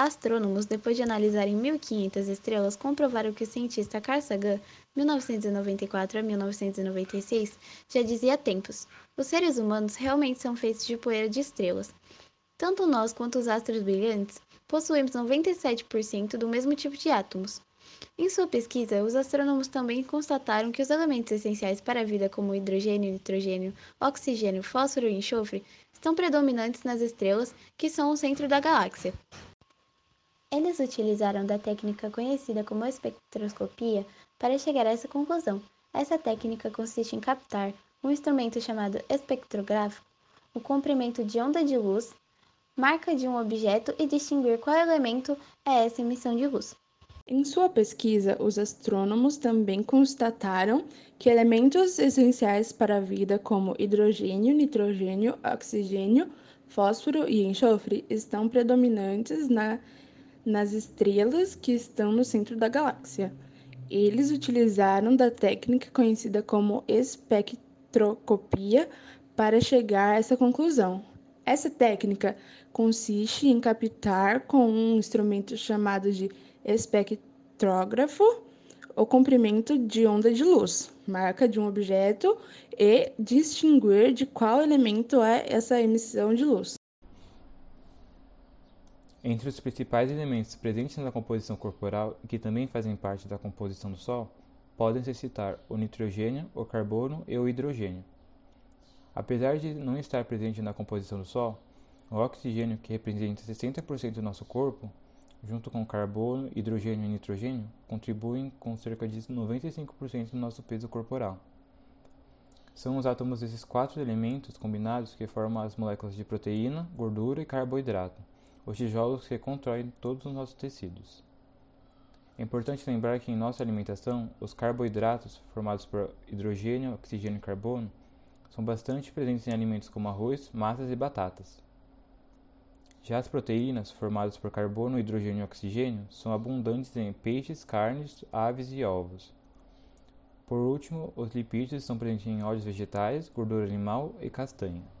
Astrônomos, depois de analisarem 1.500 estrelas, comprovaram que o cientista Carl Sagan, 1994 a 1996, já dizia há tempos: os seres humanos realmente são feitos de poeira de estrelas. Tanto nós quanto os astros brilhantes possuímos 97% do mesmo tipo de átomos. Em sua pesquisa, os astrônomos também constataram que os elementos essenciais para a vida, como hidrogênio, nitrogênio, oxigênio, fósforo e enxofre, estão predominantes nas estrelas que são o centro da galáxia. Eles utilizaram da técnica conhecida como espectroscopia para chegar a essa conclusão. Essa técnica consiste em captar um instrumento chamado espectrográfico, o comprimento de onda de luz, marca de um objeto e distinguir qual elemento é essa emissão de luz. Em sua pesquisa, os astrônomos também constataram que elementos essenciais para a vida, como hidrogênio, nitrogênio, oxigênio, fósforo e enxofre, estão predominantes na nas estrelas que estão no centro da galáxia. Eles utilizaram da técnica conhecida como espectroscopia para chegar a essa conclusão. Essa técnica consiste em captar com um instrumento chamado de espectrógrafo o comprimento de onda de luz, marca de um objeto, e distinguir de qual elemento é essa emissão de luz. Entre os principais elementos presentes na composição corporal e que também fazem parte da composição do Sol, podem-se citar o nitrogênio, o carbono e o hidrogênio. Apesar de não estar presente na composição do Sol, o oxigênio, que representa 60% do nosso corpo, junto com carbono, hidrogênio e nitrogênio, contribuem com cerca de 95% do nosso peso corporal. São os átomos desses quatro elementos combinados que formam as moléculas de proteína, gordura e carboidrato os tijolos que constroem todos os nossos tecidos. É importante lembrar que em nossa alimentação, os carboidratos, formados por hidrogênio, oxigênio e carbono, são bastante presentes em alimentos como arroz, massas e batatas. Já as proteínas, formadas por carbono, hidrogênio e oxigênio, são abundantes em peixes, carnes, aves e ovos. Por último, os lipídios são presentes em óleos vegetais, gordura animal e castanha.